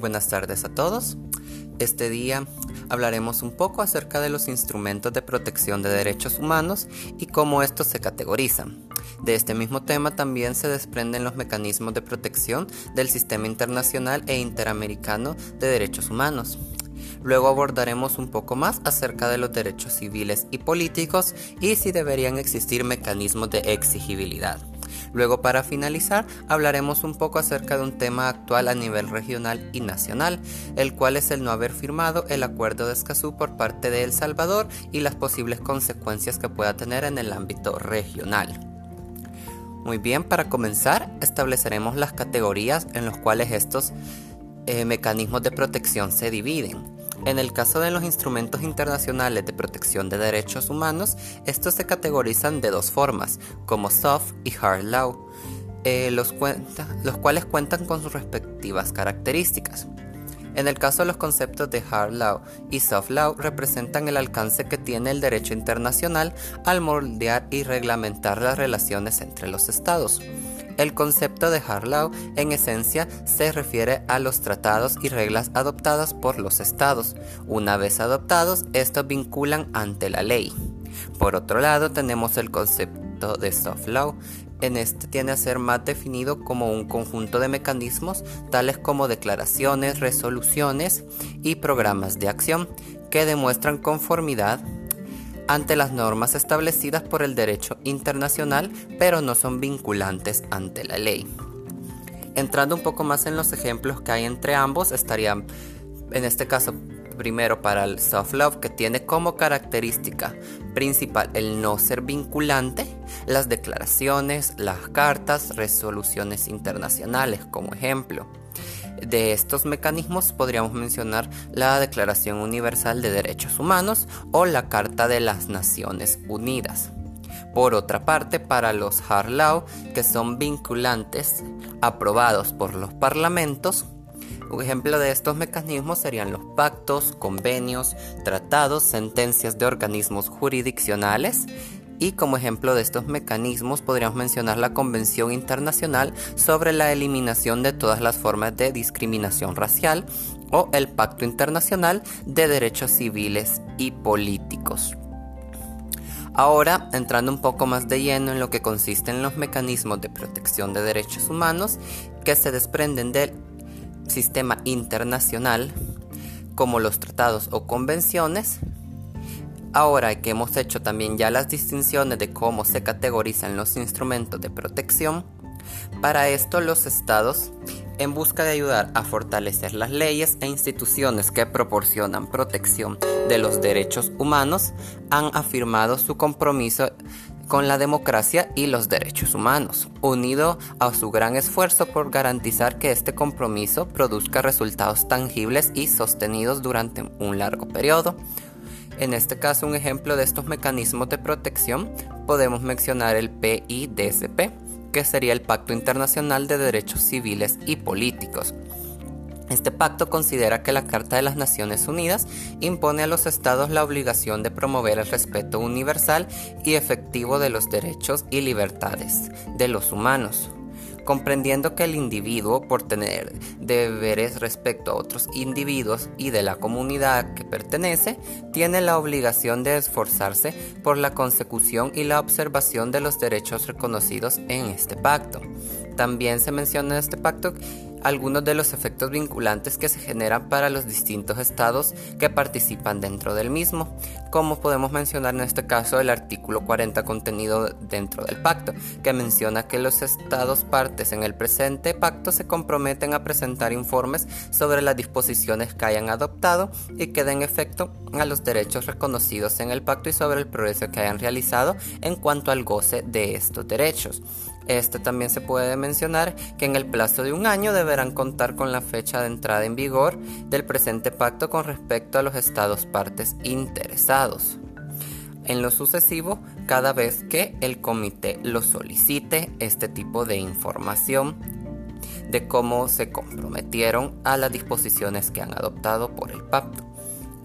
buenas tardes a todos. Este día hablaremos un poco acerca de los instrumentos de protección de derechos humanos y cómo estos se categorizan. De este mismo tema también se desprenden los mecanismos de protección del sistema internacional e interamericano de derechos humanos. Luego abordaremos un poco más acerca de los derechos civiles y políticos y si deberían existir mecanismos de exigibilidad. Luego para finalizar hablaremos un poco acerca de un tema actual a nivel regional y nacional, el cual es el no haber firmado el acuerdo de Escazú por parte de El Salvador y las posibles consecuencias que pueda tener en el ámbito regional. Muy bien, para comenzar estableceremos las categorías en las cuales estos eh, mecanismos de protección se dividen. En el caso de los instrumentos internacionales de protección de derechos humanos, estos se categorizan de dos formas, como soft y hard law, eh, los, los cuales cuentan con sus respectivas características. En el caso de los conceptos de hard law y soft law representan el alcance que tiene el derecho internacional al moldear y reglamentar las relaciones entre los estados. El concepto de Harlow en esencia se refiere a los tratados y reglas adoptadas por los estados. Una vez adoptados, estos vinculan ante la ley. Por otro lado, tenemos el concepto de soft law. En este tiene a ser más definido como un conjunto de mecanismos tales como declaraciones, resoluciones y programas de acción que demuestran conformidad ante las normas establecidas por el derecho internacional, pero no son vinculantes ante la ley. Entrando un poco más en los ejemplos que hay entre ambos, estarían en este caso primero para el soft love que tiene como característica principal el no ser vinculante, las declaraciones, las cartas, resoluciones internacionales como ejemplo. De estos mecanismos podríamos mencionar la Declaración Universal de Derechos Humanos o la Carta de las Naciones Unidas. Por otra parte, para los hard law, que son vinculantes aprobados por los parlamentos, un ejemplo de estos mecanismos serían los pactos, convenios, tratados, sentencias de organismos jurisdiccionales y como ejemplo de estos mecanismos podríamos mencionar la Convención Internacional sobre la Eliminación de todas las formas de discriminación racial o el Pacto Internacional de Derechos Civiles y Políticos. Ahora, entrando un poco más de lleno en lo que consisten los mecanismos de protección de derechos humanos que se desprenden del sistema internacional, como los tratados o convenciones, Ahora que hemos hecho también ya las distinciones de cómo se categorizan los instrumentos de protección, para esto los estados, en busca de ayudar a fortalecer las leyes e instituciones que proporcionan protección de los derechos humanos, han afirmado su compromiso con la democracia y los derechos humanos, unido a su gran esfuerzo por garantizar que este compromiso produzca resultados tangibles y sostenidos durante un largo periodo en este caso, un ejemplo de estos mecanismos de protección podemos mencionar el PIDSP, que sería el Pacto Internacional de Derechos Civiles y Políticos. Este pacto considera que la Carta de las Naciones Unidas impone a los estados la obligación de promover el respeto universal y efectivo de los derechos y libertades de los humanos, comprendiendo que el individuo, por tener deberes respecto a otros individuos y de la comunidad que pertenece, tiene la obligación de esforzarse por la consecución y la observación de los derechos reconocidos en este pacto. También se menciona en este pacto algunos de los efectos vinculantes que se generan para los distintos estados que participan dentro del mismo, como podemos mencionar en este caso el artículo 40 contenido dentro del pacto, que menciona que los estados partes en el presente pacto se comprometen a presentar informes sobre las disposiciones que hayan adoptado y que den efecto a los derechos reconocidos en el pacto y sobre el progreso que hayan realizado en cuanto al goce de estos derechos. Este también se puede mencionar que en el plazo de un año deberán contar con la fecha de entrada en vigor del presente pacto con respecto a los estados partes interesados. En lo sucesivo, cada vez que el comité lo solicite este tipo de información de cómo se comprometieron a las disposiciones que han adoptado por el pacto.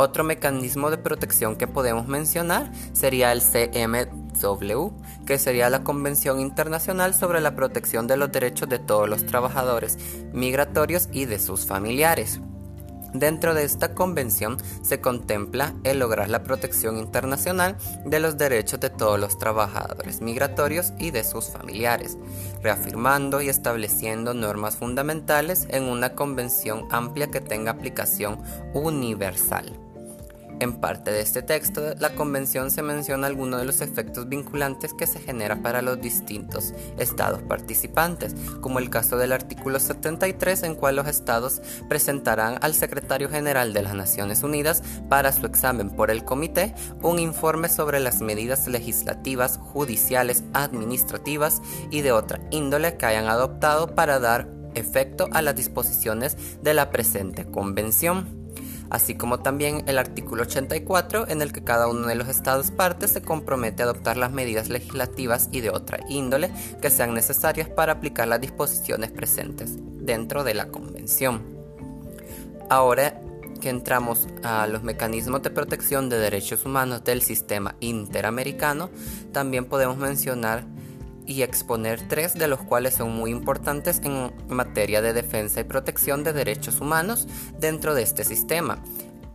Otro mecanismo de protección que podemos mencionar sería el CMW, que sería la Convención Internacional sobre la Protección de los Derechos de todos los trabajadores migratorios y de sus familiares. Dentro de esta convención se contempla el lograr la protección internacional de los derechos de todos los trabajadores migratorios y de sus familiares, reafirmando y estableciendo normas fundamentales en una convención amplia que tenga aplicación universal. En parte de este texto, la Convención se menciona algunos de los efectos vinculantes que se generan para los distintos estados participantes, como el caso del artículo 73 en cual los estados presentarán al secretario general de las Naciones Unidas para su examen por el comité un informe sobre las medidas legislativas, judiciales, administrativas y de otra índole que hayan adoptado para dar efecto a las disposiciones de la presente convención así como también el artículo 84 en el que cada uno de los estados partes se compromete a adoptar las medidas legislativas y de otra índole que sean necesarias para aplicar las disposiciones presentes dentro de la convención. Ahora que entramos a los mecanismos de protección de derechos humanos del sistema interamericano, también podemos mencionar y exponer tres de los cuales son muy importantes en materia de defensa y protección de derechos humanos dentro de este sistema,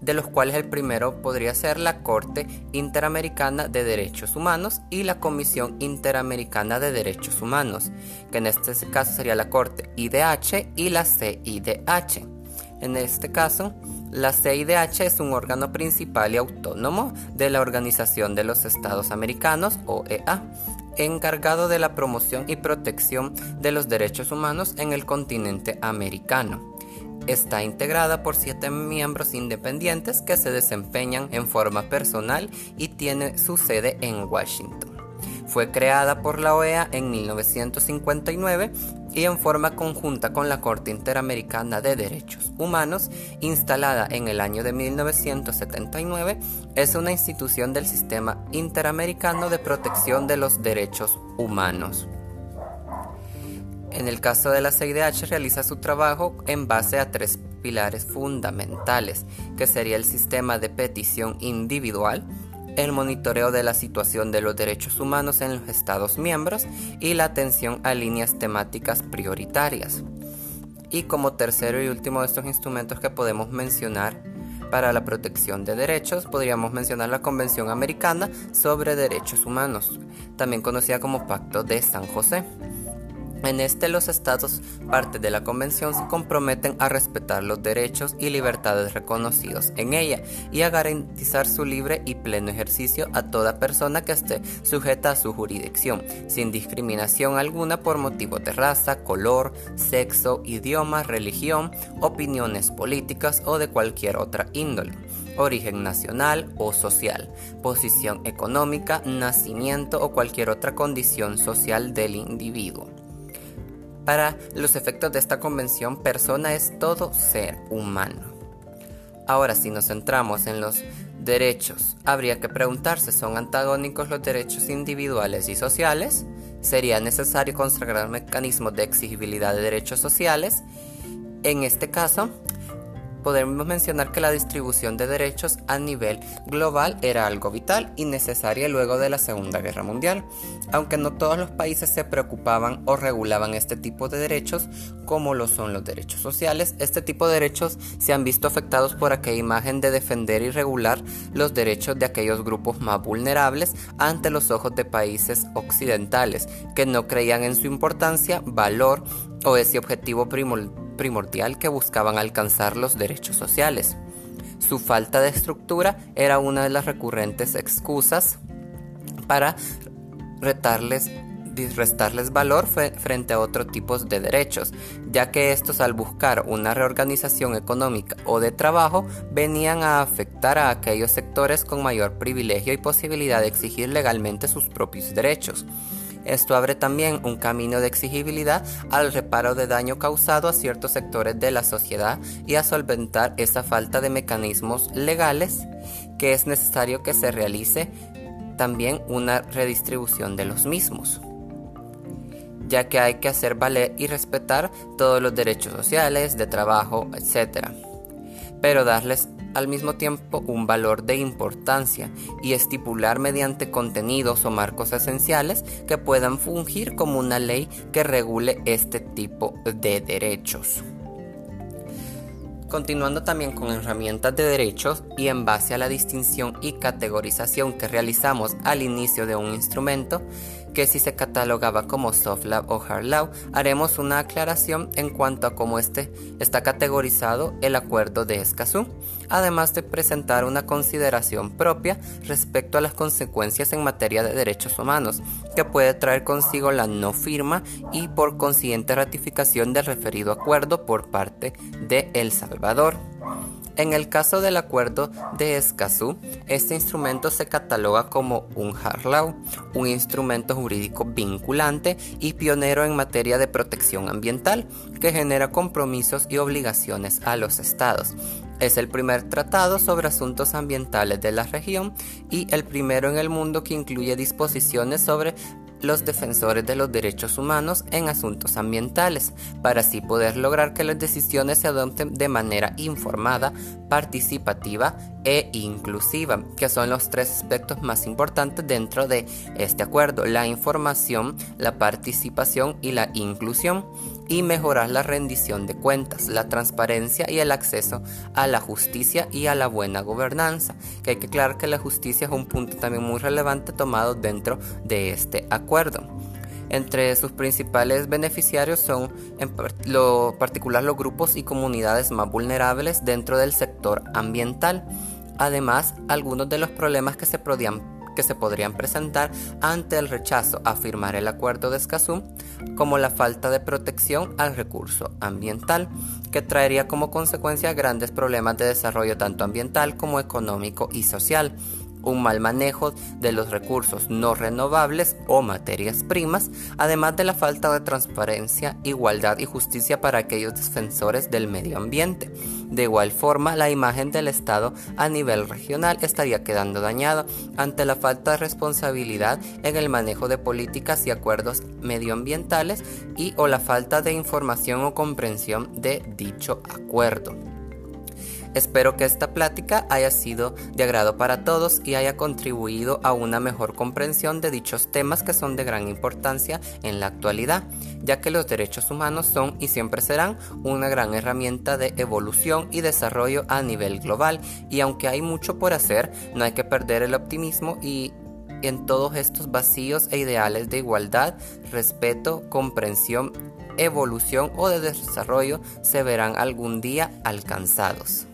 de los cuales el primero podría ser la Corte Interamericana de Derechos Humanos y la Comisión Interamericana de Derechos Humanos, que en este caso sería la Corte IDH y la CIDH. En este caso, la CIDH es un órgano principal y autónomo de la Organización de los Estados Americanos, OEA, encargado de la promoción y protección de los derechos humanos en el continente americano. Está integrada por siete miembros independientes que se desempeñan en forma personal y tiene su sede en Washington. Fue creada por la OEA en 1959 y en forma conjunta con la Corte Interamericana de Derechos Humanos, instalada en el año de 1979, es una institución del Sistema Interamericano de Protección de los Derechos Humanos. En el caso de la CIDH realiza su trabajo en base a tres pilares fundamentales, que sería el sistema de petición individual, el monitoreo de la situación de los derechos humanos en los Estados miembros y la atención a líneas temáticas prioritarias. Y como tercero y último de estos instrumentos que podemos mencionar para la protección de derechos, podríamos mencionar la Convención Americana sobre Derechos Humanos, también conocida como Pacto de San José. En este los estados, parte de la convención, se comprometen a respetar los derechos y libertades reconocidos en ella y a garantizar su libre y pleno ejercicio a toda persona que esté sujeta a su jurisdicción, sin discriminación alguna por motivo de raza, color, sexo, idioma, religión, opiniones políticas o de cualquier otra índole origen nacional o social, posición económica, nacimiento o cualquier otra condición social del individuo. Para los efectos de esta convención, persona es todo ser humano. Ahora, si nos centramos en los derechos, habría que preguntarse, ¿son antagónicos los derechos individuales y sociales? ¿Sería necesario consagrar mecanismos de exigibilidad de derechos sociales? En este caso, podemos mencionar que la distribución de derechos a nivel global era algo vital y necesaria luego de la Segunda Guerra Mundial, aunque no todos los países se preocupaban o regulaban este tipo de derechos como lo son los derechos sociales. Este tipo de derechos se han visto afectados por aquella imagen de defender y regular los derechos de aquellos grupos más vulnerables ante los ojos de países occidentales que no creían en su importancia, valor o ese objetivo primordial primordial que buscaban alcanzar los derechos sociales. Su falta de estructura era una de las recurrentes excusas para restarles valor frente a otros tipos de derechos, ya que estos al buscar una reorganización económica o de trabajo venían a afectar a aquellos sectores con mayor privilegio y posibilidad de exigir legalmente sus propios derechos. Esto abre también un camino de exigibilidad al reparo de daño causado a ciertos sectores de la sociedad y a solventar esa falta de mecanismos legales que es necesario que se realice también una redistribución de los mismos ya que hay que hacer valer y respetar todos los derechos sociales, de trabajo, etc. Pero darles al mismo tiempo un valor de importancia y estipular mediante contenidos o marcos esenciales que puedan fungir como una ley que regule este tipo de derechos. Continuando también con herramientas de derechos y en base a la distinción y categorización que realizamos al inicio de un instrumento, que si se catalogaba como soft law o hard law, haremos una aclaración en cuanto a cómo este está categorizado el acuerdo de Escazú, además de presentar una consideración propia respecto a las consecuencias en materia de derechos humanos, que puede traer consigo la no firma y por consiguiente ratificación del referido acuerdo por parte de El Salvador. En el caso del acuerdo de Escazú, este instrumento se cataloga como un hard law, un instrumento jurídico vinculante y pionero en materia de protección ambiental, que genera compromisos y obligaciones a los estados. Es el primer tratado sobre asuntos ambientales de la región y el primero en el mundo que incluye disposiciones sobre los defensores de los derechos humanos en asuntos ambientales, para así poder lograr que las decisiones se adopten de manera informada, participativa e inclusiva, que son los tres aspectos más importantes dentro de este acuerdo, la información, la participación y la inclusión y mejorar la rendición de cuentas, la transparencia y el acceso a la justicia y a la buena gobernanza. Que hay que aclarar que la justicia es un punto también muy relevante tomado dentro de este acuerdo. Entre sus principales beneficiarios son en lo particular los grupos y comunidades más vulnerables dentro del sector ambiental. Además, algunos de los problemas que se podrían presentar ante el rechazo a firmar el acuerdo de Escazú, como la falta de protección al recurso ambiental, que traería como consecuencia grandes problemas de desarrollo tanto ambiental como económico y social un mal manejo de los recursos no renovables o materias primas, además de la falta de transparencia, igualdad y justicia para aquellos defensores del medio ambiente. De igual forma, la imagen del Estado a nivel regional estaría quedando dañada ante la falta de responsabilidad en el manejo de políticas y acuerdos medioambientales y o la falta de información o comprensión de dicho acuerdo. Espero que esta plática haya sido de agrado para todos y haya contribuido a una mejor comprensión de dichos temas que son de gran importancia en la actualidad, ya que los derechos humanos son y siempre serán una gran herramienta de evolución y desarrollo a nivel global y aunque hay mucho por hacer, no hay que perder el optimismo y en todos estos vacíos e ideales de igualdad, respeto, comprensión, evolución o de desarrollo se verán algún día alcanzados.